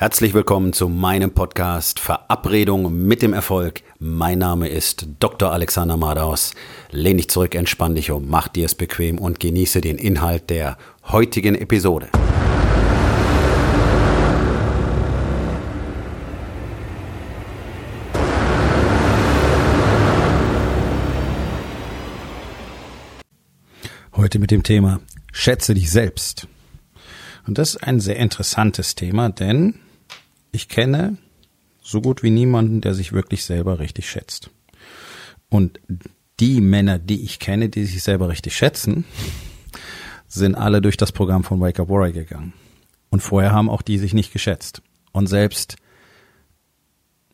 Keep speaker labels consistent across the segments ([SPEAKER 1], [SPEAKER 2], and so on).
[SPEAKER 1] Herzlich willkommen zu meinem Podcast Verabredung mit dem Erfolg. Mein Name ist Dr. Alexander Madaus. Lehn dich zurück, entspann dich um, mach dir es bequem und genieße den Inhalt der heutigen Episode. Heute mit dem Thema Schätze dich selbst. Und das ist ein sehr interessantes Thema, denn ich kenne so gut wie niemanden, der sich wirklich selber richtig schätzt. Und die Männer, die ich kenne, die sich selber richtig schätzen, sind alle durch das Programm von Wake Up Warrior gegangen. Und vorher haben auch die sich nicht geschätzt. Und selbst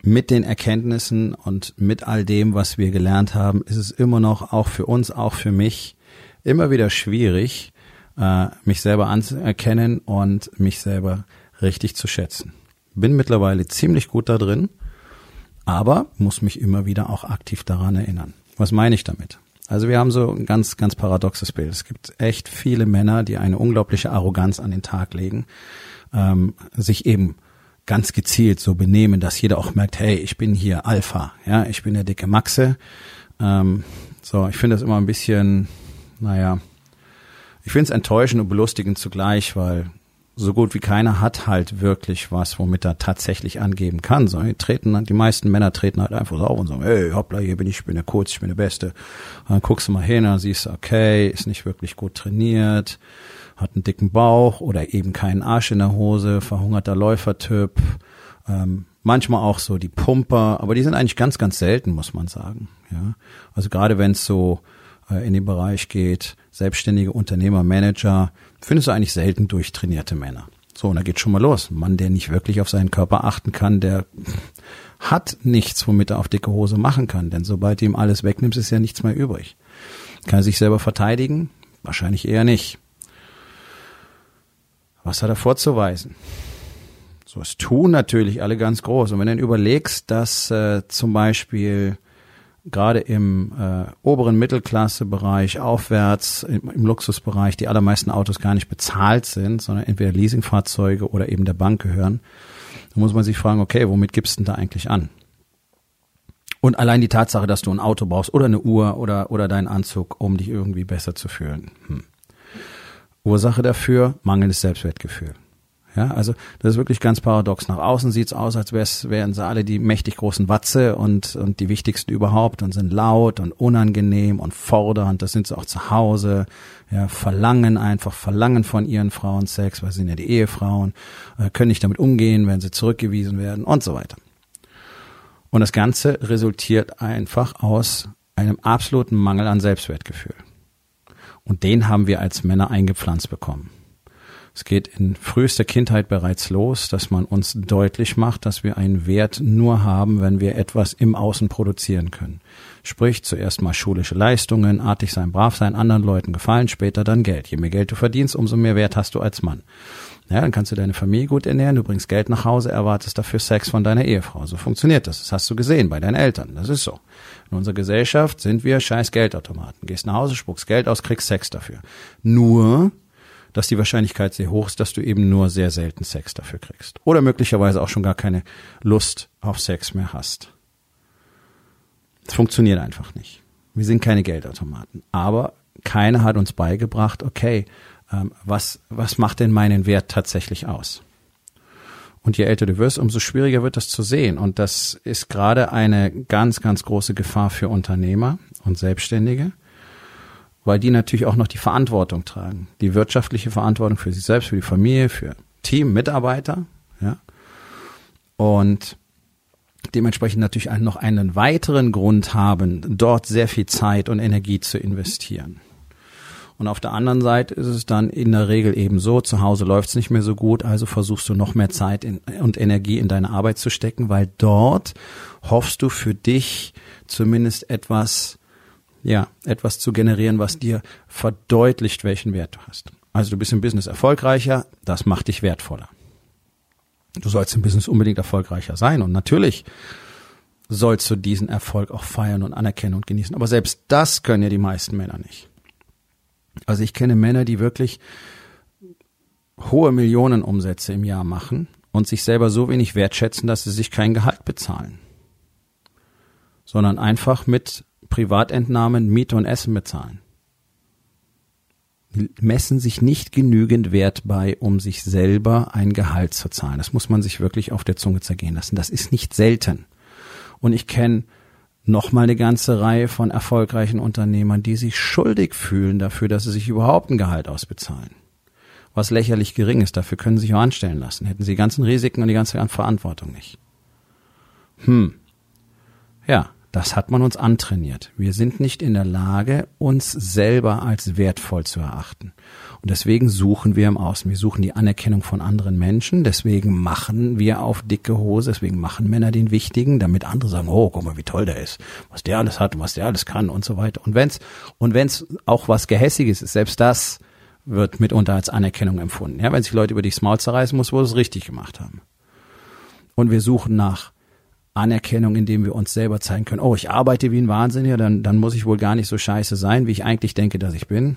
[SPEAKER 1] mit den Erkenntnissen und mit all dem, was wir gelernt haben, ist es immer noch auch für uns, auch für mich, immer wieder schwierig, äh, mich selber anzuerkennen und mich selber richtig zu schätzen bin mittlerweile ziemlich gut da drin, aber muss mich immer wieder auch aktiv daran erinnern. Was meine ich damit? Also wir haben so ein ganz, ganz paradoxes Bild. Es gibt echt viele Männer, die eine unglaubliche Arroganz an den Tag legen, ähm, sich eben ganz gezielt so benehmen, dass jeder auch merkt, hey, ich bin hier Alpha, ja, ich bin der dicke Maxe. Ähm, so, ich finde das immer ein bisschen, naja, ich finde es enttäuschend und belustigend zugleich, weil so gut wie keiner hat halt wirklich was, womit er tatsächlich angeben kann. So, die treten, die meisten Männer treten halt einfach so auf und sagen, hey, hoppla, hier bin ich, ich bin der Kurz, ich bin der Beste. Und dann guckst du mal hin, dann siehst du, okay, ist nicht wirklich gut trainiert, hat einen dicken Bauch oder eben keinen Arsch in der Hose, verhungerter Läufertyp, ähm, manchmal auch so die Pumper, aber die sind eigentlich ganz, ganz selten, muss man sagen. Ja, also gerade wenn es so in den Bereich geht, selbstständige Unternehmer, Manager, findest du eigentlich selten durchtrainierte Männer. So, und da geht schon mal los. Ein Mann, der nicht wirklich auf seinen Körper achten kann, der hat nichts, womit er auf dicke Hose machen kann. Denn sobald du ihm alles wegnimmst, ist ja nichts mehr übrig. Kann er sich selber verteidigen? Wahrscheinlich eher nicht. Was hat er vorzuweisen? So, es tun natürlich alle ganz groß. Und wenn du überlegst, dass äh, zum Beispiel gerade im äh, oberen Mittelklassebereich aufwärts, im, im, Luxusbereich, die allermeisten Autos gar nicht bezahlt sind, sondern entweder Leasingfahrzeuge oder eben der Bank gehören, dann muss man sich fragen, okay, womit gibst du denn da eigentlich an? Und allein die Tatsache, dass du ein Auto brauchst oder eine Uhr oder, oder deinen Anzug, um dich irgendwie besser zu fühlen. Hm. Ursache dafür, mangelndes Selbstwertgefühl. Ja, also das ist wirklich ganz paradox. Nach außen sieht's aus, als wären sie alle die mächtig großen Watze und, und die wichtigsten überhaupt und sind laut und unangenehm und fordernd. Das sind sie auch zu Hause. Ja, verlangen einfach, verlangen von ihren Frauen Sex, weil sie sind ja die Ehefrauen, äh, können nicht damit umgehen, wenn sie zurückgewiesen werden und so weiter. Und das Ganze resultiert einfach aus einem absoluten Mangel an Selbstwertgefühl. Und den haben wir als Männer eingepflanzt bekommen. Es geht in frühester Kindheit bereits los, dass man uns deutlich macht, dass wir einen Wert nur haben, wenn wir etwas im Außen produzieren können. Sprich, zuerst mal schulische Leistungen, artig sein, brav sein, anderen Leuten gefallen, später dann Geld. Je mehr Geld du verdienst, umso mehr Wert hast du als Mann. Ja, dann kannst du deine Familie gut ernähren, du bringst Geld nach Hause, erwartest dafür Sex von deiner Ehefrau. So funktioniert das. Das hast du gesehen bei deinen Eltern. Das ist so. In unserer Gesellschaft sind wir scheiß Geldautomaten. Gehst nach Hause, spuckst Geld aus, kriegst Sex dafür. Nur dass die Wahrscheinlichkeit sehr hoch ist, dass du eben nur sehr selten Sex dafür kriegst. Oder möglicherweise auch schon gar keine Lust auf Sex mehr hast. Es funktioniert einfach nicht. Wir sind keine Geldautomaten. Aber keiner hat uns beigebracht, okay, ähm, was, was macht denn meinen Wert tatsächlich aus? Und je älter du wirst, umso schwieriger wird das zu sehen. Und das ist gerade eine ganz, ganz große Gefahr für Unternehmer und Selbstständige, weil die natürlich auch noch die Verantwortung tragen. Die wirtschaftliche Verantwortung für sich selbst, für die Familie, für Team, Mitarbeiter, ja. Und dementsprechend natürlich noch einen weiteren Grund haben, dort sehr viel Zeit und Energie zu investieren. Und auf der anderen Seite ist es dann in der Regel eben so, zu Hause läuft es nicht mehr so gut, also versuchst du noch mehr Zeit in, und Energie in deine Arbeit zu stecken, weil dort hoffst du für dich zumindest etwas ja, etwas zu generieren, was dir verdeutlicht, welchen Wert du hast. Also du bist im Business erfolgreicher, das macht dich wertvoller. Du sollst im Business unbedingt erfolgreicher sein und natürlich sollst du diesen Erfolg auch feiern und anerkennen und genießen. Aber selbst das können ja die meisten Männer nicht. Also ich kenne Männer, die wirklich hohe Millionenumsätze im Jahr machen und sich selber so wenig wertschätzen, dass sie sich kein Gehalt bezahlen, sondern einfach mit Privatentnahmen Miete und Essen bezahlen. Messen sich nicht genügend Wert bei, um sich selber ein Gehalt zu zahlen. Das muss man sich wirklich auf der Zunge zergehen lassen. Das ist nicht selten. Und ich kenne noch mal eine ganze Reihe von erfolgreichen Unternehmern, die sich schuldig fühlen dafür, dass sie sich überhaupt ein Gehalt ausbezahlen. Was lächerlich gering ist, dafür können sie sich auch anstellen lassen. Hätten sie die ganzen Risiken und die ganze Verantwortung nicht. Hm. Ja, das hat man uns antrainiert. Wir sind nicht in der Lage, uns selber als wertvoll zu erachten. Und deswegen suchen wir im Außen. Wir suchen die Anerkennung von anderen Menschen. Deswegen machen wir auf dicke Hose. Deswegen machen Männer den Wichtigen, damit andere sagen, oh, guck mal, wie toll der ist, was der alles hat und was der alles kann und so weiter. Und wenn's, und wenn's auch was Gehässiges ist, selbst das wird mitunter als Anerkennung empfunden. Ja, wenn sich Leute über dich Maul zerreißen muss, wo sie es richtig gemacht haben. Und wir suchen nach Anerkennung, indem wir uns selber zeigen können, oh, ich arbeite wie ein Wahnsinniger, dann, dann muss ich wohl gar nicht so scheiße sein, wie ich eigentlich denke, dass ich bin.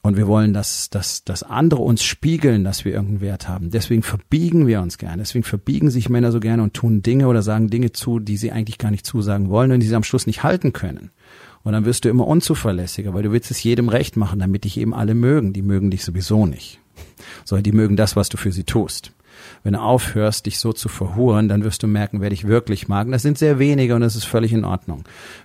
[SPEAKER 1] Und wir wollen, dass, dass, dass andere uns spiegeln, dass wir irgendeinen Wert haben. Deswegen verbiegen wir uns gerne. Deswegen verbiegen sich Männer so gerne und tun Dinge oder sagen Dinge zu, die sie eigentlich gar nicht zusagen wollen und die sie am Schluss nicht halten können. Und dann wirst du immer unzuverlässiger, weil du willst es jedem recht machen, damit dich eben alle mögen. Die mögen dich sowieso nicht. Sondern die mögen das, was du für sie tust. Wenn du aufhörst, dich so zu verhuren, dann wirst du merken, wer dich wirklich mag. Und das sind sehr wenige und das ist völlig in Ordnung.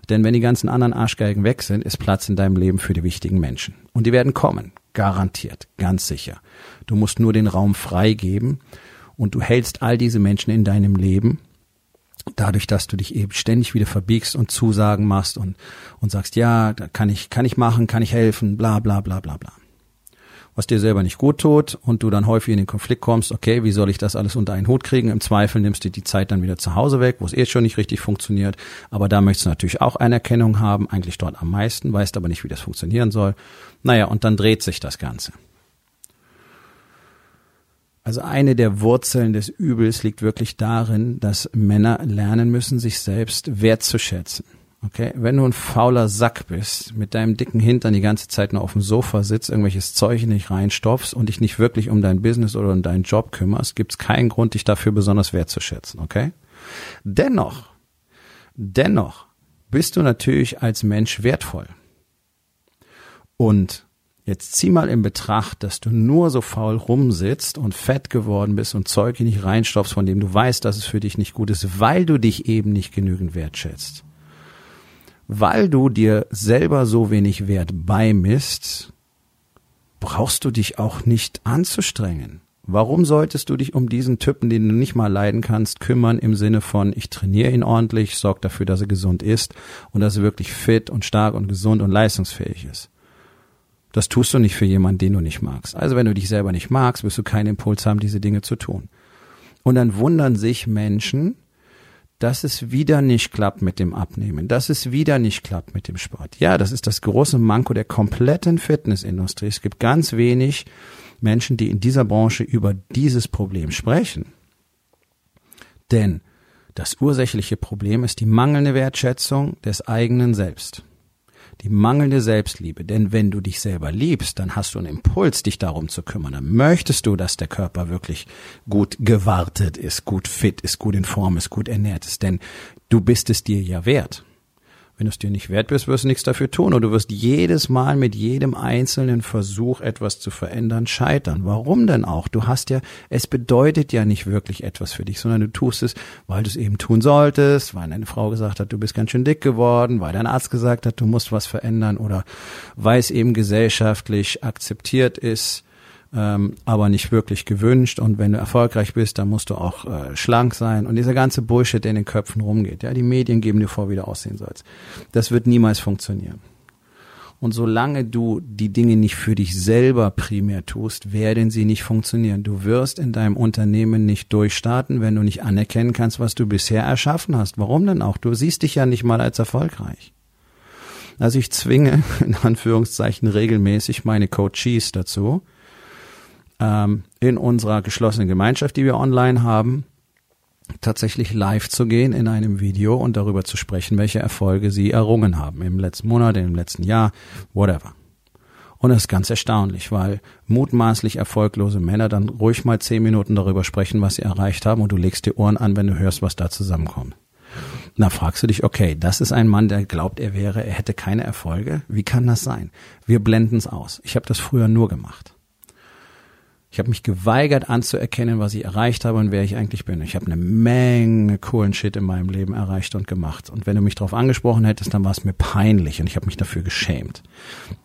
[SPEAKER 1] Denn wenn die ganzen anderen Arschgeigen weg sind, ist Platz in deinem Leben für die wichtigen Menschen. Und die werden kommen. Garantiert. Ganz sicher. Du musst nur den Raum freigeben und du hältst all diese Menschen in deinem Leben dadurch, dass du dich eben ständig wieder verbiegst und Zusagen machst und, und sagst, ja, da kann ich, kann ich machen, kann ich helfen, bla, bla, bla, bla, bla was dir selber nicht gut tut und du dann häufig in den Konflikt kommst, okay, wie soll ich das alles unter einen Hut kriegen? Im Zweifel nimmst du die Zeit dann wieder zu Hause weg, wo es eh schon nicht richtig funktioniert. Aber da möchtest du natürlich auch Anerkennung haben, eigentlich dort am meisten, weißt aber nicht, wie das funktionieren soll. Naja, und dann dreht sich das Ganze. Also eine der Wurzeln des Übels liegt wirklich darin, dass Männer lernen müssen, sich selbst wertzuschätzen. Okay, wenn du ein fauler Sack bist, mit deinem dicken Hintern die ganze Zeit nur auf dem Sofa sitzt, irgendwelches Zeug nicht reinstopfst und dich nicht wirklich um dein Business oder um deinen Job kümmerst, gibt's keinen Grund, dich dafür besonders wertzuschätzen, okay? Dennoch, dennoch bist du natürlich als Mensch wertvoll. Und Jetzt zieh mal in Betracht, dass du nur so faul rumsitzt und fett geworden bist und Zeug nicht reinstopfst, von dem du weißt, dass es für dich nicht gut ist, weil du dich eben nicht genügend wertschätzt weil du dir selber so wenig Wert beimisst, brauchst du dich auch nicht anzustrengen. Warum solltest du dich um diesen Typen, den du nicht mal leiden kannst, kümmern im Sinne von, ich trainiere ihn ordentlich, sorg dafür, dass er gesund ist und dass er wirklich fit und stark und gesund und leistungsfähig ist. Das tust du nicht für jemanden, den du nicht magst. Also wenn du dich selber nicht magst, wirst du keinen Impuls haben, diese Dinge zu tun. Und dann wundern sich Menschen, dass es wieder nicht klappt mit dem Abnehmen, dass es wieder nicht klappt mit dem Sport. Ja, das ist das große Manko der kompletten Fitnessindustrie. Es gibt ganz wenig Menschen, die in dieser Branche über dieses Problem sprechen. Denn das ursächliche Problem ist die mangelnde Wertschätzung des eigenen Selbst die mangelnde Selbstliebe. Denn wenn du dich selber liebst, dann hast du einen Impuls, dich darum zu kümmern. Dann möchtest du, dass der Körper wirklich gut gewartet ist, gut fit ist, gut in Form ist, gut ernährt ist. Denn du bist es dir ja wert. Wenn du es dir nicht wert bist, wirst du nichts dafür tun. Und du wirst jedes Mal mit jedem einzelnen Versuch, etwas zu verändern, scheitern. Warum denn auch? Du hast ja, es bedeutet ja nicht wirklich etwas für dich, sondern du tust es, weil du es eben tun solltest, weil deine Frau gesagt hat, du bist ganz schön dick geworden, weil dein Arzt gesagt hat, du musst was verändern oder weil es eben gesellschaftlich akzeptiert ist ähm, aber nicht wirklich gewünscht. Und wenn du erfolgreich bist, dann musst du auch äh, schlank sein. Und dieser ganze Bullshit, der in den Köpfen rumgeht, ja, die Medien geben dir vor, wie du aussehen sollst. Das wird niemals funktionieren. Und solange du die Dinge nicht für dich selber primär tust, werden sie nicht funktionieren. Du wirst in deinem Unternehmen nicht durchstarten, wenn du nicht anerkennen kannst, was du bisher erschaffen hast. Warum denn auch? Du siehst dich ja nicht mal als erfolgreich. Also ich zwinge in Anführungszeichen regelmäßig meine Coaches dazu, ähm, in unserer geschlossenen Gemeinschaft, die wir online haben, tatsächlich live zu gehen in einem Video und darüber zu sprechen, welche Erfolge sie errungen haben im letzten Monat, im letzten Jahr, whatever. Und das ist ganz erstaunlich, weil mutmaßlich erfolglose Männer dann ruhig mal zehn Minuten darüber sprechen, was sie erreicht haben und du legst die Ohren an, wenn du hörst, was da zusammenkommt. Na, fragst du dich, okay, das ist ein Mann, der glaubt, er wäre, er hätte keine Erfolge. Wie kann das sein? Wir blenden es aus. Ich habe das früher nur gemacht. Ich habe mich geweigert anzuerkennen, was ich erreicht habe und wer ich eigentlich bin. Ich habe eine Menge coolen Shit in meinem Leben erreicht und gemacht. Und wenn du mich darauf angesprochen hättest, dann war es mir peinlich und ich habe mich dafür geschämt.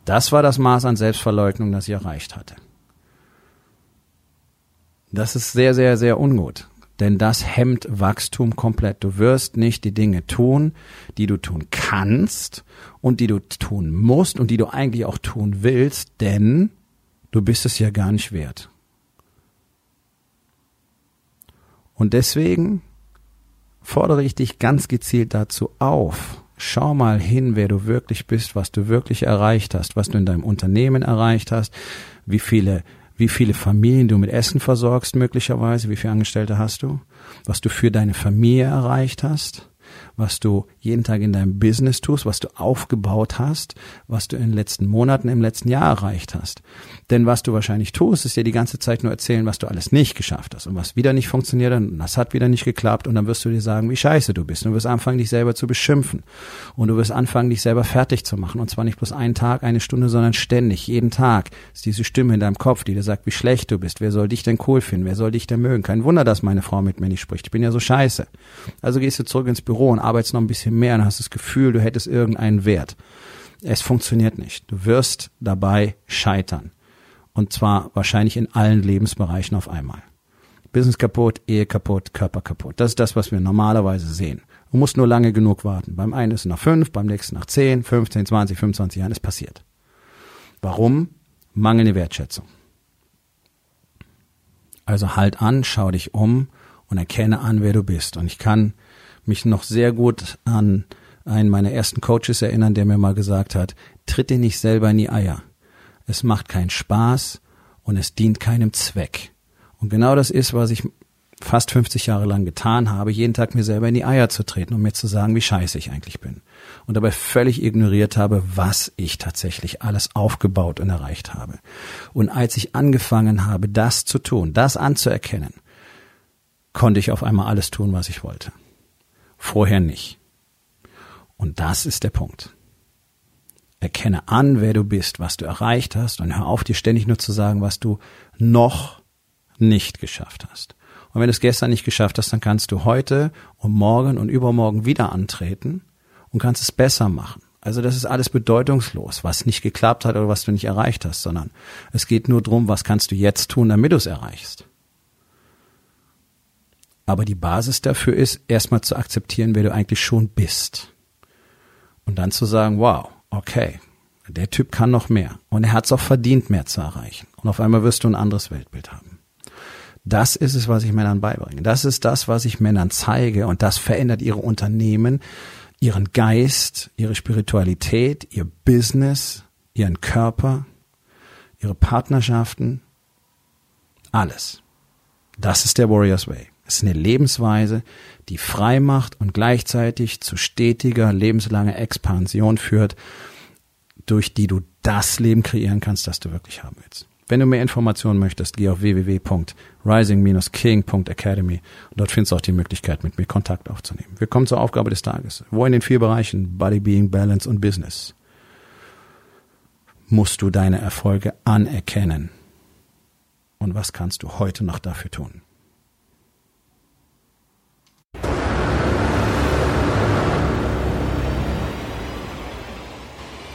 [SPEAKER 1] Das war das Maß an Selbstverleugnung, das ich erreicht hatte. Das ist sehr, sehr, sehr ungut. Denn das hemmt Wachstum komplett. Du wirst nicht die Dinge tun, die du tun kannst und die du tun musst und die du eigentlich auch tun willst, denn du bist es ja gar nicht wert. Und deswegen fordere ich dich ganz gezielt dazu auf. Schau mal hin, wer du wirklich bist, was du wirklich erreicht hast, was du in deinem Unternehmen erreicht hast, wie viele, wie viele Familien du mit Essen versorgst möglicherweise, wie viele Angestellte hast du, was du für deine Familie erreicht hast, was du jeden Tag in deinem Business tust, was du aufgebaut hast, was du in den letzten Monaten, im letzten Jahr erreicht hast. Denn was du wahrscheinlich tust, ist dir die ganze Zeit nur erzählen, was du alles nicht geschafft hast. Und was wieder nicht funktioniert und das hat wieder nicht geklappt. Und dann wirst du dir sagen, wie scheiße du bist. Und du wirst anfangen, dich selber zu beschimpfen. Und du wirst anfangen, dich selber fertig zu machen. Und zwar nicht bloß einen Tag, eine Stunde, sondern ständig, jeden Tag. Ist diese Stimme in deinem Kopf, die dir sagt, wie schlecht du bist, wer soll dich denn cool finden, wer soll dich denn mögen. Kein Wunder, dass meine Frau mit mir nicht spricht, ich bin ja so scheiße. Also gehst du zurück ins Büro und arbeitest noch ein bisschen mehr und hast das Gefühl, du hättest irgendeinen Wert. Es funktioniert nicht. Du wirst dabei scheitern. Und zwar wahrscheinlich in allen Lebensbereichen auf einmal. Business kaputt, Ehe kaputt, Körper kaputt. Das ist das, was wir normalerweise sehen. Du musst nur lange genug warten. Beim einen ist es nach fünf, beim nächsten nach zehn, 15, 20, 25 Jahren. Es passiert. Warum? Mangelnde Wertschätzung. Also halt an, schau dich um und erkenne an, wer du bist. Und ich kann mich noch sehr gut an einen meiner ersten Coaches erinnern, der mir mal gesagt hat, tritt dir nicht selber in die Eier. Es macht keinen Spaß und es dient keinem Zweck. Und genau das ist, was ich fast 50 Jahre lang getan habe, jeden Tag mir selber in die Eier zu treten und mir zu sagen, wie scheiße ich eigentlich bin. Und dabei völlig ignoriert habe, was ich tatsächlich alles aufgebaut und erreicht habe. Und als ich angefangen habe, das zu tun, das anzuerkennen, konnte ich auf einmal alles tun, was ich wollte vorher nicht. Und das ist der Punkt. Erkenne an, wer du bist, was du erreicht hast und hör auf, dir ständig nur zu sagen, was du noch nicht geschafft hast. Und wenn du es gestern nicht geschafft hast, dann kannst du heute und morgen und übermorgen wieder antreten und kannst es besser machen. Also das ist alles bedeutungslos, was nicht geklappt hat oder was du nicht erreicht hast, sondern es geht nur darum, was kannst du jetzt tun, damit du es erreichst. Aber die Basis dafür ist, erstmal zu akzeptieren, wer du eigentlich schon bist. Und dann zu sagen, wow, okay, der Typ kann noch mehr. Und er hat es auch verdient, mehr zu erreichen. Und auf einmal wirst du ein anderes Weltbild haben. Das ist es, was ich Männern beibringe. Das ist das, was ich Männern zeige. Und das verändert ihre Unternehmen, ihren Geist, ihre Spiritualität, ihr Business, ihren Körper, ihre Partnerschaften. Alles. Das ist der Warriors Way. Es ist eine Lebensweise, die frei macht und gleichzeitig zu stetiger, lebenslanger Expansion führt, durch die du das Leben kreieren kannst, das du wirklich haben willst. Wenn du mehr Informationen möchtest, geh auf www.rising-king.academy und dort findest du auch die Möglichkeit, mit mir Kontakt aufzunehmen. Wir kommen zur Aufgabe des Tages. Wo in den vier Bereichen Body, Being, Balance und Business musst du deine Erfolge anerkennen? Und was kannst du heute noch dafür tun?